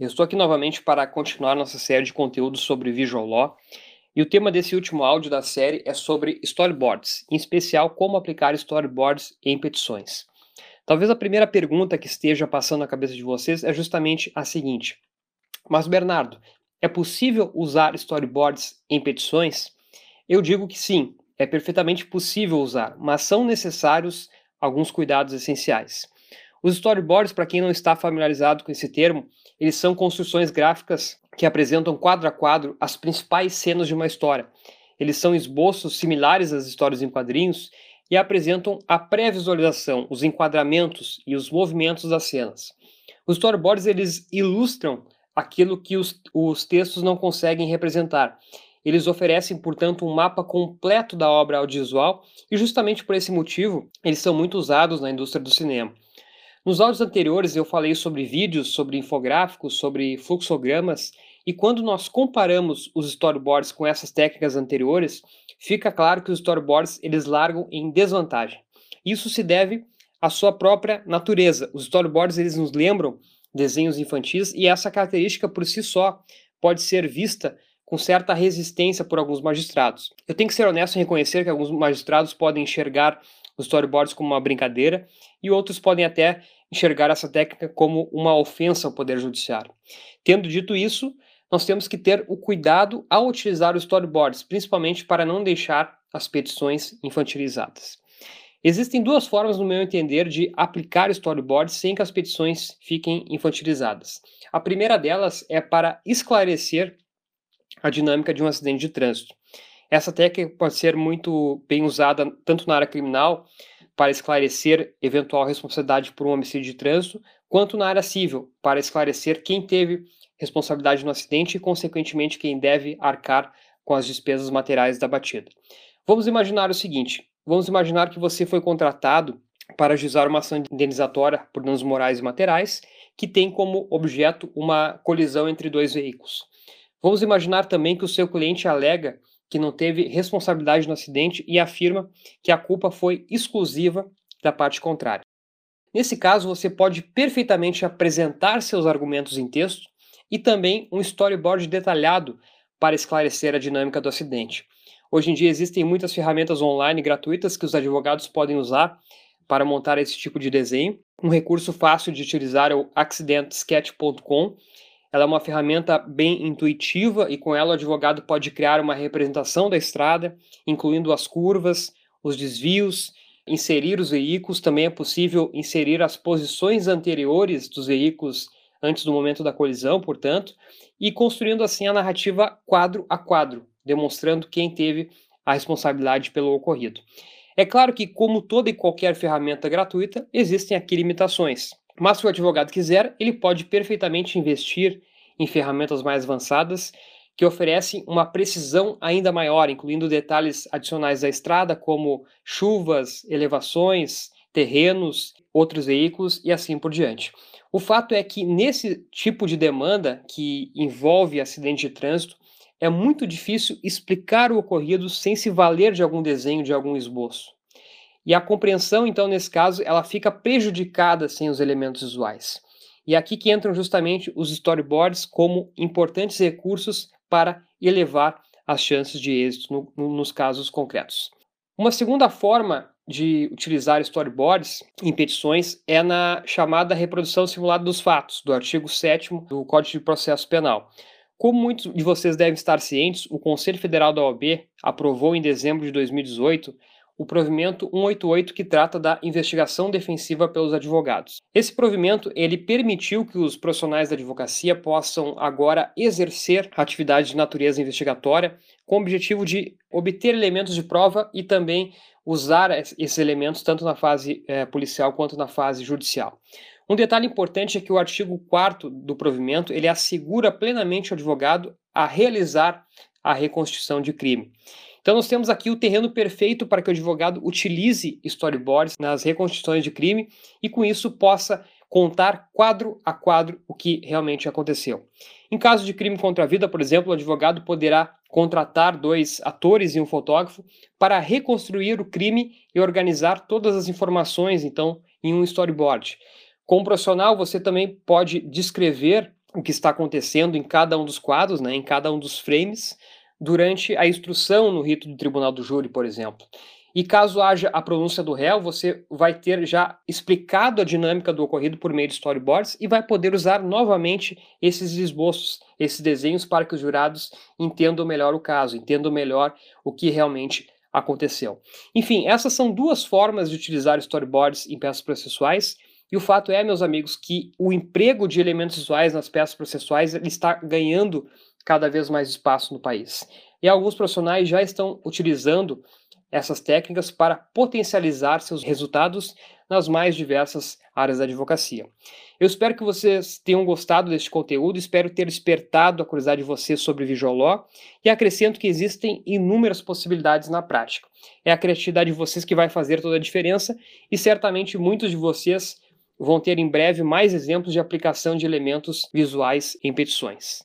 Eu estou aqui novamente para continuar nossa série de conteúdos sobre Visual Law. E o tema desse último áudio da série é sobre storyboards, em especial como aplicar storyboards em petições. Talvez a primeira pergunta que esteja passando na cabeça de vocês é justamente a seguinte: Mas Bernardo, é possível usar storyboards em petições? Eu digo que sim, é perfeitamente possível usar, mas são necessários alguns cuidados essenciais. Os storyboards, para quem não está familiarizado com esse termo, eles são construções gráficas que apresentam quadro a quadro as principais cenas de uma história. Eles são esboços similares às histórias em quadrinhos e apresentam a pré-visualização, os enquadramentos e os movimentos das cenas. Os storyboards eles ilustram aquilo que os, os textos não conseguem representar. Eles oferecem, portanto, um mapa completo da obra audiovisual e, justamente por esse motivo, eles são muito usados na indústria do cinema. Nos áudios anteriores eu falei sobre vídeos, sobre infográficos, sobre fluxogramas, e quando nós comparamos os storyboards com essas técnicas anteriores, fica claro que os storyboards eles largam em desvantagem. Isso se deve à sua própria natureza. Os storyboards eles nos lembram desenhos infantis e essa característica por si só pode ser vista com certa resistência por alguns magistrados. Eu tenho que ser honesto em reconhecer que alguns magistrados podem enxergar os storyboards como uma brincadeira e outros podem até enxergar essa técnica como uma ofensa ao Poder Judiciário. Tendo dito isso, nós temos que ter o cuidado ao utilizar os storyboards, principalmente para não deixar as petições infantilizadas. Existem duas formas, no meu entender, de aplicar storyboards sem que as petições fiquem infantilizadas. A primeira delas é para esclarecer a dinâmica de um acidente de trânsito. Essa técnica pode ser muito bem usada tanto na área criminal, para esclarecer eventual responsabilidade por um homicídio de trânsito, quanto na área civil, para esclarecer quem teve responsabilidade no acidente e, consequentemente, quem deve arcar com as despesas materiais da batida. Vamos imaginar o seguinte: vamos imaginar que você foi contratado para ajuizar uma ação indenizatória por danos morais e materiais que tem como objeto uma colisão entre dois veículos. Vamos imaginar também que o seu cliente alega que não teve responsabilidade no acidente e afirma que a culpa foi exclusiva da parte contrária. Nesse caso, você pode perfeitamente apresentar seus argumentos em texto e também um storyboard detalhado para esclarecer a dinâmica do acidente. Hoje em dia existem muitas ferramentas online gratuitas que os advogados podem usar para montar esse tipo de desenho. Um recurso fácil de utilizar é o accidentsketch.com, ela é uma ferramenta bem intuitiva e com ela o advogado pode criar uma representação da estrada, incluindo as curvas, os desvios, inserir os veículos. Também é possível inserir as posições anteriores dos veículos antes do momento da colisão, portanto, e construindo assim a narrativa quadro a quadro, demonstrando quem teve a responsabilidade pelo ocorrido. É claro que, como toda e qualquer ferramenta gratuita, existem aqui limitações. Mas se o advogado quiser, ele pode perfeitamente investir em ferramentas mais avançadas que oferecem uma precisão ainda maior, incluindo detalhes adicionais da estrada, como chuvas, elevações, terrenos, outros veículos e assim por diante. O fato é que nesse tipo de demanda que envolve acidente de trânsito, é muito difícil explicar o ocorrido sem se valer de algum desenho, de algum esboço. E a compreensão, então, nesse caso, ela fica prejudicada sem os elementos visuais. E é aqui que entram justamente os storyboards como importantes recursos para elevar as chances de êxito no, no, nos casos concretos. Uma segunda forma de utilizar storyboards em petições é na chamada reprodução simulada dos fatos, do artigo 7 do Código de Processo Penal. Como muitos de vocês devem estar cientes, o Conselho Federal da OAB aprovou em dezembro de 2018 o provimento 188 que trata da investigação defensiva pelos advogados. Esse provimento ele permitiu que os profissionais da advocacia possam agora exercer atividade de natureza investigatória com o objetivo de obter elementos de prova e também usar esses elementos tanto na fase é, policial quanto na fase judicial. Um detalhe importante é que o artigo 4 do provimento ele assegura plenamente ao advogado a realizar a reconstituição de crime. Então, nós temos aqui o terreno perfeito para que o advogado utilize storyboards nas reconstituições de crime e, com isso, possa contar quadro a quadro o que realmente aconteceu. Em caso de crime contra a vida, por exemplo, o advogado poderá contratar dois atores e um fotógrafo para reconstruir o crime e organizar todas as informações, então, em um storyboard. Como profissional, você também pode descrever o que está acontecendo em cada um dos quadros, né, em cada um dos frames, durante a instrução no rito do tribunal do júri, por exemplo. E caso haja a pronúncia do réu, você vai ter já explicado a dinâmica do ocorrido por meio de storyboards e vai poder usar novamente esses esboços, esses desenhos para que os jurados entendam melhor o caso, entendam melhor o que realmente aconteceu. Enfim, essas são duas formas de utilizar storyboards em peças processuais. E o fato é, meus amigos, que o emprego de elementos visuais nas peças processuais está ganhando cada vez mais espaço no país. E alguns profissionais já estão utilizando essas técnicas para potencializar seus resultados nas mais diversas áreas da advocacia. Eu espero que vocês tenham gostado deste conteúdo, espero ter despertado a curiosidade de vocês sobre Visual e acrescento que existem inúmeras possibilidades na prática. É a criatividade de vocês que vai fazer toda a diferença e certamente muitos de vocês vão ter em breve mais exemplos de aplicação de elementos visuais em petições.